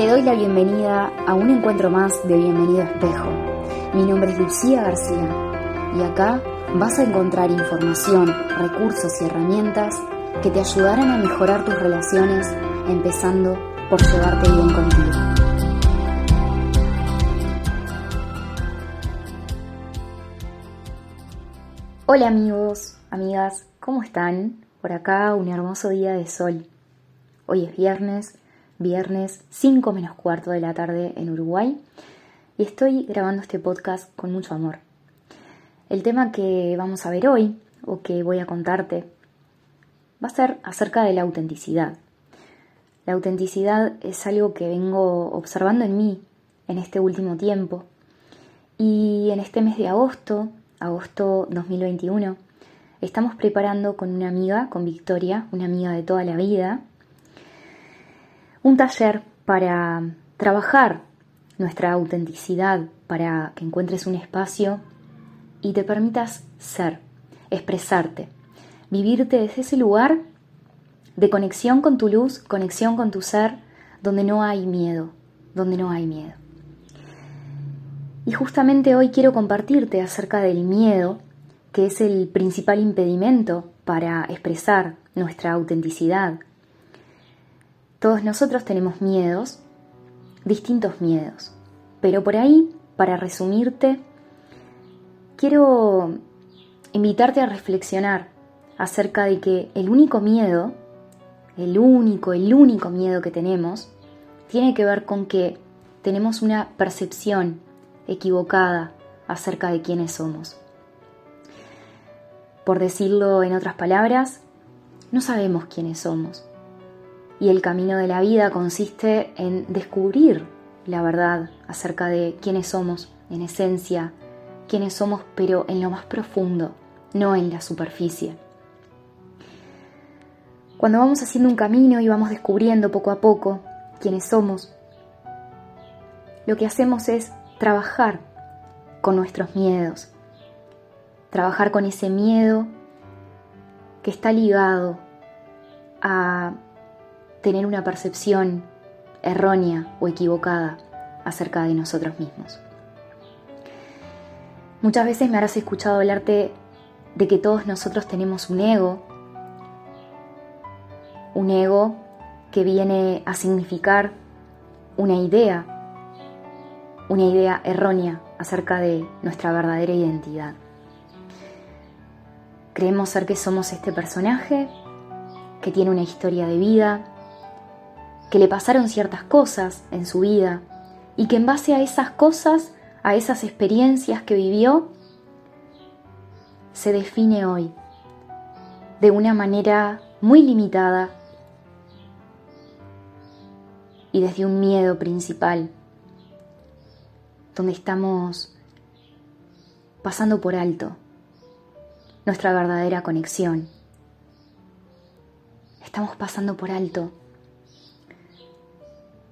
Te doy la bienvenida a un encuentro más de Bienvenido Espejo. Mi nombre es Lucía García y acá vas a encontrar información, recursos y herramientas que te ayudarán a mejorar tus relaciones, empezando por llevarte bien contigo. Hola amigos, amigas, ¿cómo están? Por acá un hermoso día de sol. Hoy es viernes viernes 5 menos cuarto de la tarde en Uruguay y estoy grabando este podcast con mucho amor. El tema que vamos a ver hoy o que voy a contarte va a ser acerca de la autenticidad. La autenticidad es algo que vengo observando en mí en este último tiempo y en este mes de agosto, agosto 2021, estamos preparando con una amiga, con Victoria, una amiga de toda la vida, un taller para trabajar nuestra autenticidad, para que encuentres un espacio y te permitas ser, expresarte, vivirte desde ese lugar de conexión con tu luz, conexión con tu ser, donde no hay miedo, donde no hay miedo. Y justamente hoy quiero compartirte acerca del miedo, que es el principal impedimento para expresar nuestra autenticidad, todos nosotros tenemos miedos, distintos miedos, pero por ahí, para resumirte, quiero invitarte a reflexionar acerca de que el único miedo, el único, el único miedo que tenemos, tiene que ver con que tenemos una percepción equivocada acerca de quiénes somos. Por decirlo en otras palabras, no sabemos quiénes somos. Y el camino de la vida consiste en descubrir la verdad acerca de quiénes somos en esencia, quiénes somos pero en lo más profundo, no en la superficie. Cuando vamos haciendo un camino y vamos descubriendo poco a poco quiénes somos, lo que hacemos es trabajar con nuestros miedos, trabajar con ese miedo que está ligado a tener una percepción errónea o equivocada acerca de nosotros mismos. Muchas veces me habrás escuchado hablarte de que todos nosotros tenemos un ego, un ego que viene a significar una idea, una idea errónea acerca de nuestra verdadera identidad. Creemos ser que somos este personaje que tiene una historia de vida, que le pasaron ciertas cosas en su vida y que en base a esas cosas, a esas experiencias que vivió, se define hoy de una manera muy limitada y desde un miedo principal, donde estamos pasando por alto nuestra verdadera conexión. Estamos pasando por alto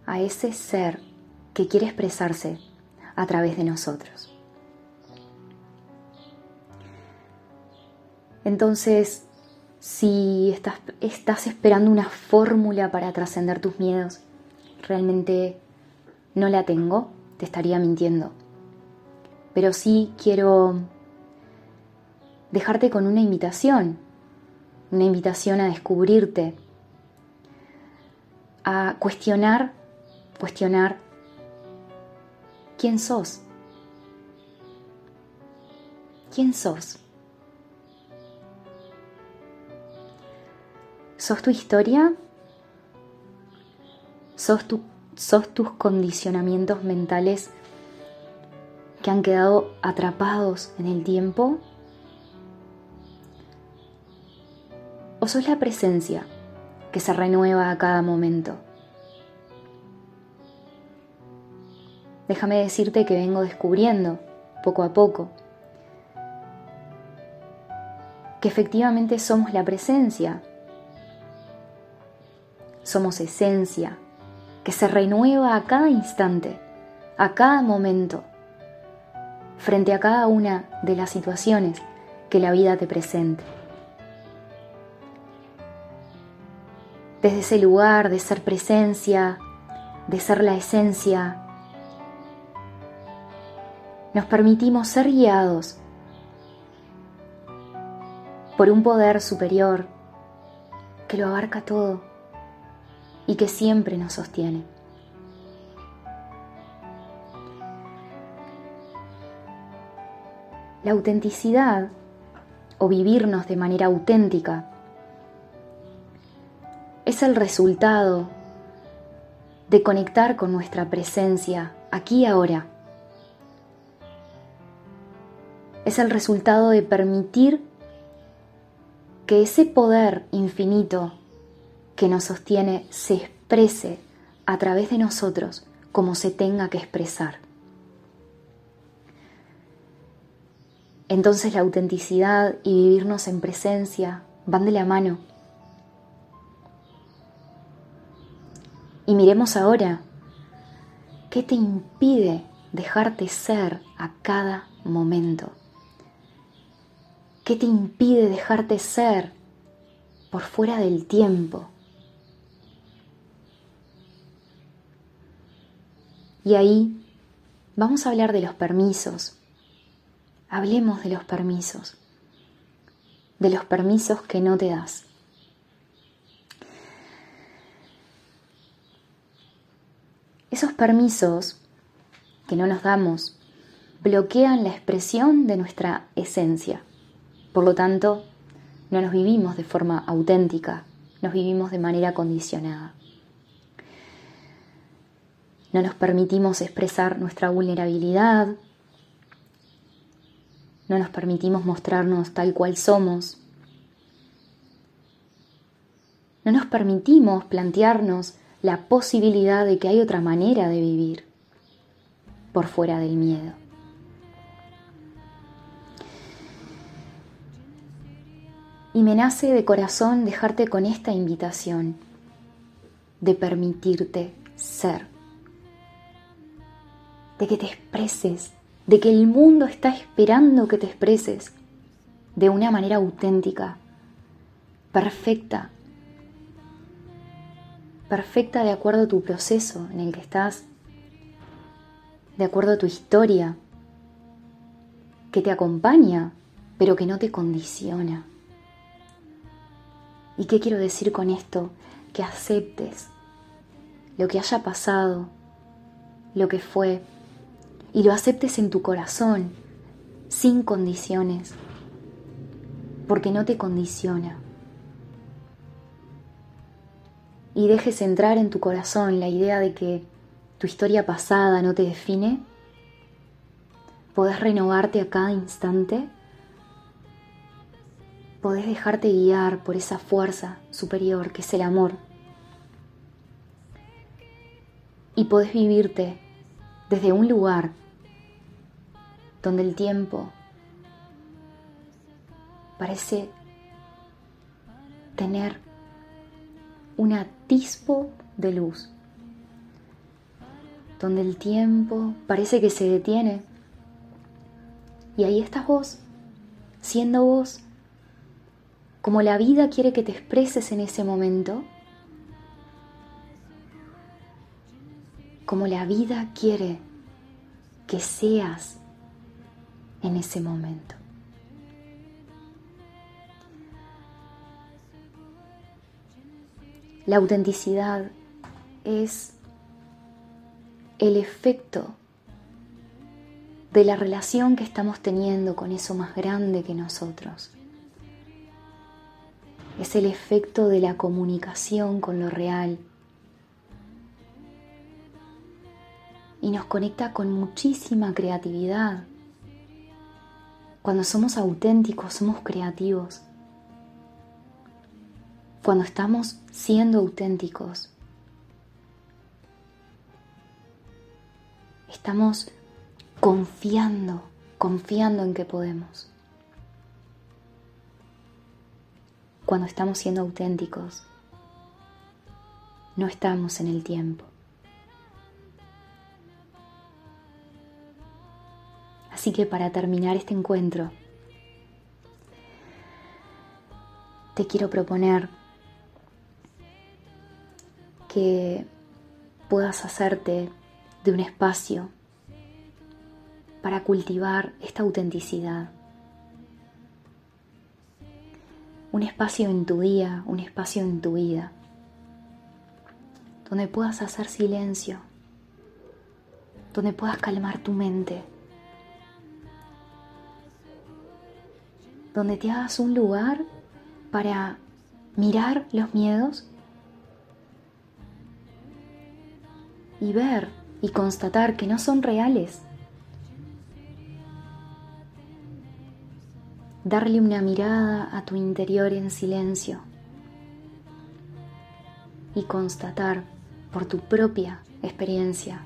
a ese ser que quiere expresarse a través de nosotros. Entonces, si estás, esperando una fórmula para trascender tus miedos, realmente no la tengo, te estaría mintiendo. Pero sí quiero dejarte con una invitación, una invitación a descubrirte, a cuestionar cuestionar quién sos. ¿Quién sos? ¿Sos tu historia? ¿Sos, tu, ¿Sos tus condicionamientos mentales que han quedado atrapados en el tiempo? ¿O sos la presencia que se renueva a cada momento? Déjame decirte que vengo descubriendo poco a poco que efectivamente somos la presencia, somos esencia, que se renueva a cada instante, a cada momento, frente a cada una de las situaciones que la vida te presente. Desde ese lugar de ser presencia, de ser la esencia, nos permitimos ser guiados por un poder superior que lo abarca todo y que siempre nos sostiene. La autenticidad o vivirnos de manera auténtica es el resultado de conectar con nuestra presencia aquí y ahora. Es el resultado de permitir que ese poder infinito que nos sostiene se exprese a través de nosotros como se tenga que expresar. Entonces la autenticidad y vivirnos en presencia van de la mano. Y miremos ahora, ¿qué te impide dejarte ser a cada momento? ¿Qué te impide dejarte ser por fuera del tiempo? Y ahí vamos a hablar de los permisos. Hablemos de los permisos. De los permisos que no te das. Esos permisos que no nos damos bloquean la expresión de nuestra esencia. Por lo tanto, no nos vivimos de forma auténtica, nos vivimos de manera condicionada. No nos permitimos expresar nuestra vulnerabilidad, no nos permitimos mostrarnos tal cual somos, no nos permitimos plantearnos la posibilidad de que hay otra manera de vivir por fuera del miedo. Y me nace de corazón dejarte con esta invitación de permitirte ser, de que te expreses, de que el mundo está esperando que te expreses de una manera auténtica, perfecta, perfecta de acuerdo a tu proceso en el que estás, de acuerdo a tu historia, que te acompaña, pero que no te condiciona. ¿Y qué quiero decir con esto? Que aceptes lo que haya pasado, lo que fue, y lo aceptes en tu corazón, sin condiciones, porque no te condiciona. Y dejes entrar en tu corazón la idea de que tu historia pasada no te define, podés renovarte a cada instante podés dejarte guiar por esa fuerza superior que es el amor. Y podés vivirte desde un lugar donde el tiempo parece tener un atisbo de luz, donde el tiempo parece que se detiene. Y ahí estás vos, siendo vos, como la vida quiere que te expreses en ese momento, como la vida quiere que seas en ese momento. La autenticidad es el efecto de la relación que estamos teniendo con eso más grande que nosotros es el efecto de la comunicación con lo real. Y nos conecta con muchísima creatividad. Cuando somos auténticos, somos creativos. Cuando estamos siendo auténticos, estamos confiando, confiando en que podemos. Cuando estamos siendo auténticos. No estamos en el tiempo. Así que para terminar este encuentro, te quiero proponer que puedas hacerte de un espacio para cultivar esta autenticidad. Un espacio en tu día, un espacio en tu vida, donde puedas hacer silencio, donde puedas calmar tu mente, donde te hagas un lugar para mirar los miedos y ver y constatar que no son reales. Darle una mirada a tu interior en silencio y constatar por tu propia experiencia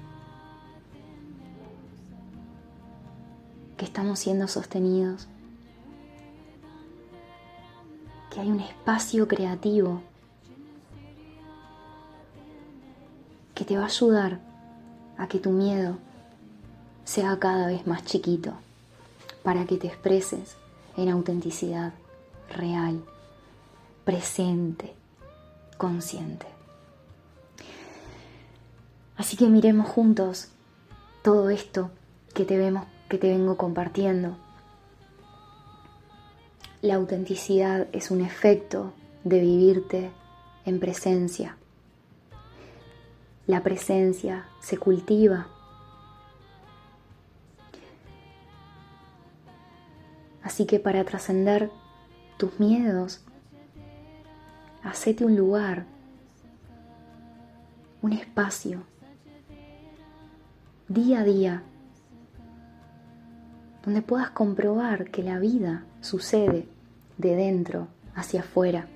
que estamos siendo sostenidos, que hay un espacio creativo que te va a ayudar a que tu miedo sea cada vez más chiquito, para que te expreses en autenticidad real, presente, consciente. Así que miremos juntos todo esto que te vemos, que te vengo compartiendo. La autenticidad es un efecto de vivirte en presencia. La presencia se cultiva. Así que para trascender tus miedos, hacete un lugar, un espacio, día a día, donde puedas comprobar que la vida sucede de dentro hacia afuera,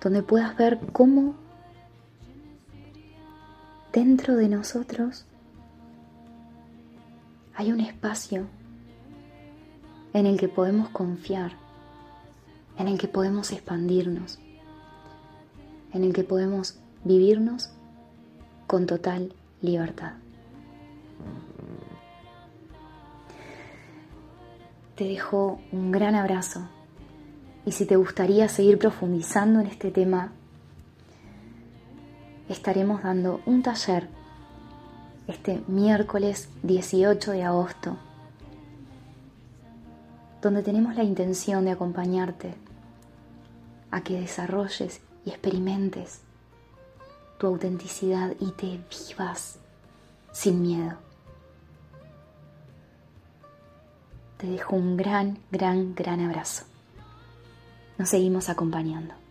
donde puedas ver cómo dentro de nosotros hay un espacio en el que podemos confiar, en el que podemos expandirnos, en el que podemos vivirnos con total libertad. Te dejo un gran abrazo y si te gustaría seguir profundizando en este tema, estaremos dando un taller este miércoles 18 de agosto, donde tenemos la intención de acompañarte a que desarrolles y experimentes tu autenticidad y te vivas sin miedo. Te dejo un gran, gran, gran abrazo. Nos seguimos acompañando.